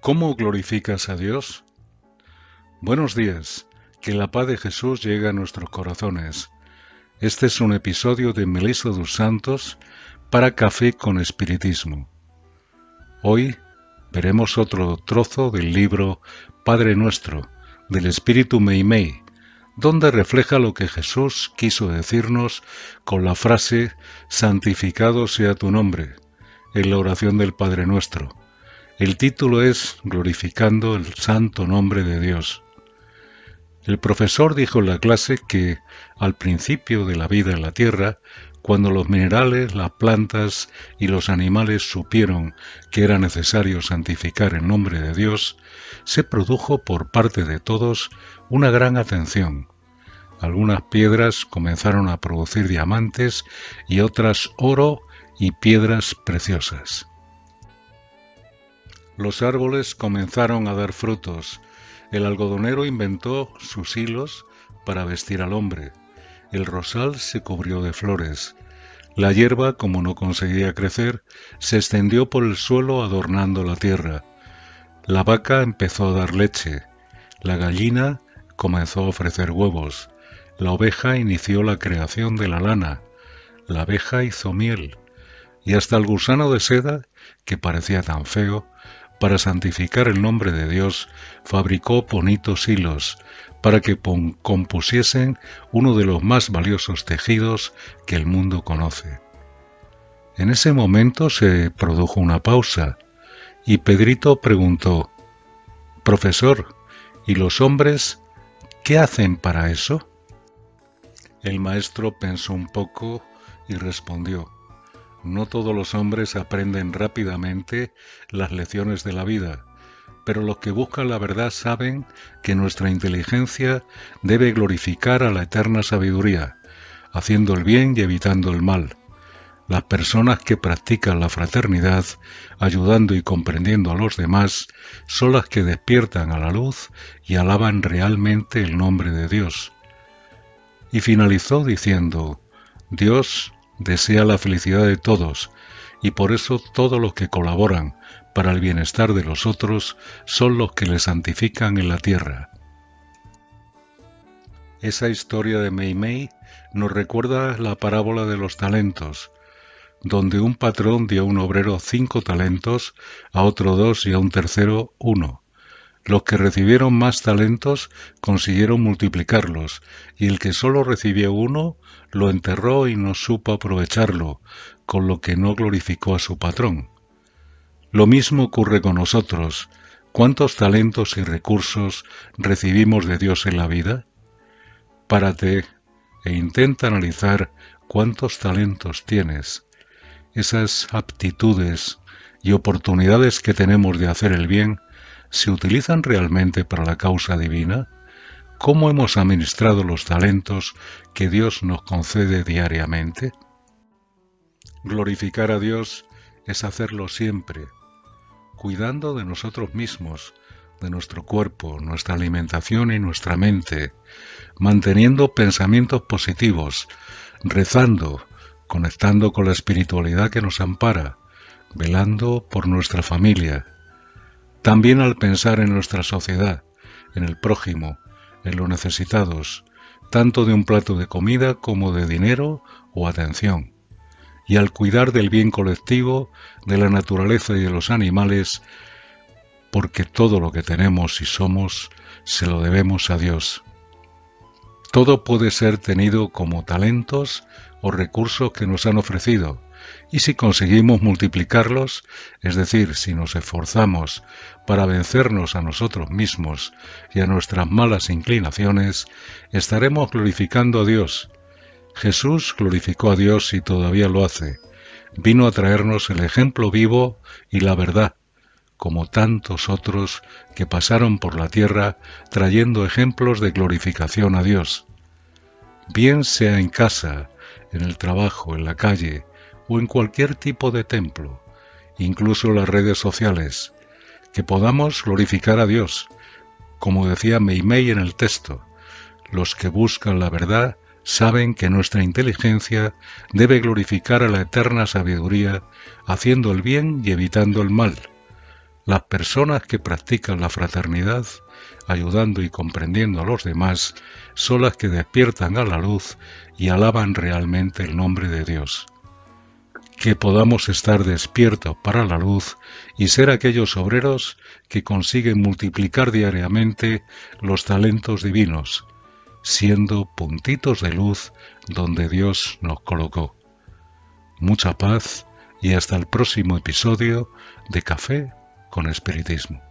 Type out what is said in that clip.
¿Cómo glorificas a Dios? Buenos días, que la paz de Jesús llegue a nuestros corazones. Este es un episodio de Melissa dos Santos para Café con Espiritismo. Hoy veremos otro trozo del libro Padre Nuestro, del Espíritu Meimei, donde refleja lo que Jesús quiso decirnos con la frase Santificado sea tu nombre, en la oración del Padre Nuestro. El título es Glorificando el Santo Nombre de Dios. El profesor dijo en la clase que al principio de la vida en la Tierra, cuando los minerales, las plantas y los animales supieron que era necesario santificar el nombre de Dios, se produjo por parte de todos una gran atención. Algunas piedras comenzaron a producir diamantes y otras oro y piedras preciosas. Los árboles comenzaron a dar frutos. El algodonero inventó sus hilos para vestir al hombre. El rosal se cubrió de flores. La hierba, como no conseguía crecer, se extendió por el suelo adornando la tierra. La vaca empezó a dar leche. La gallina comenzó a ofrecer huevos. La oveja inició la creación de la lana. La abeja hizo miel. Y hasta el gusano de seda, que parecía tan feo, para santificar el nombre de Dios, fabricó bonitos hilos para que compusiesen uno de los más valiosos tejidos que el mundo conoce. En ese momento se produjo una pausa y Pedrito preguntó, Profesor, ¿y los hombres qué hacen para eso? El maestro pensó un poco y respondió, no todos los hombres aprenden rápidamente las lecciones de la vida, pero los que buscan la verdad saben que nuestra inteligencia debe glorificar a la eterna sabiduría, haciendo el bien y evitando el mal. Las personas que practican la fraternidad, ayudando y comprendiendo a los demás, son las que despiertan a la luz y alaban realmente el nombre de Dios. Y finalizó diciendo, Dios desea la felicidad de todos y por eso todos los que colaboran para el bienestar de los otros son los que le santifican en la tierra. Esa historia de Mei Mei nos recuerda la parábola de los talentos, donde un patrón dio a un obrero cinco talentos, a otro dos y a un tercero uno. Los que recibieron más talentos consiguieron multiplicarlos, y el que sólo recibió uno lo enterró y no supo aprovecharlo, con lo que no glorificó a su patrón. Lo mismo ocurre con nosotros. ¿Cuántos talentos y recursos recibimos de Dios en la vida? Párate e intenta analizar cuántos talentos tienes. Esas aptitudes y oportunidades que tenemos de hacer el bien se utilizan realmente para la causa divina? ¿Cómo hemos administrado los talentos que Dios nos concede diariamente? Glorificar a Dios es hacerlo siempre, cuidando de nosotros mismos, de nuestro cuerpo, nuestra alimentación y nuestra mente, manteniendo pensamientos positivos, rezando, conectando con la espiritualidad que nos ampara, velando por nuestra familia, también al pensar en nuestra sociedad, en el prójimo, en los necesitados, tanto de un plato de comida como de dinero o atención, y al cuidar del bien colectivo, de la naturaleza y de los animales, porque todo lo que tenemos y somos se lo debemos a Dios. Todo puede ser tenido como talentos o recursos que nos han ofrecido, y si conseguimos multiplicarlos, es decir, si nos esforzamos para vencernos a nosotros mismos y a nuestras malas inclinaciones, estaremos glorificando a Dios. Jesús glorificó a Dios y todavía lo hace. Vino a traernos el ejemplo vivo y la verdad, como tantos otros que pasaron por la tierra trayendo ejemplos de glorificación a Dios. Bien sea en casa, en el trabajo, en la calle, o en cualquier tipo de templo, incluso las redes sociales, que podamos glorificar a Dios, como decía Meimei en el texto. Los que buscan la verdad saben que nuestra inteligencia debe glorificar a la eterna sabiduría, haciendo el bien y evitando el mal. Las personas que practican la fraternidad, ayudando y comprendiendo a los demás, son las que despiertan a la luz y alaban realmente el nombre de Dios. Que podamos estar despiertos para la luz y ser aquellos obreros que consiguen multiplicar diariamente los talentos divinos, siendo puntitos de luz donde Dios nos colocó. Mucha paz y hasta el próximo episodio de Café con Espiritismo.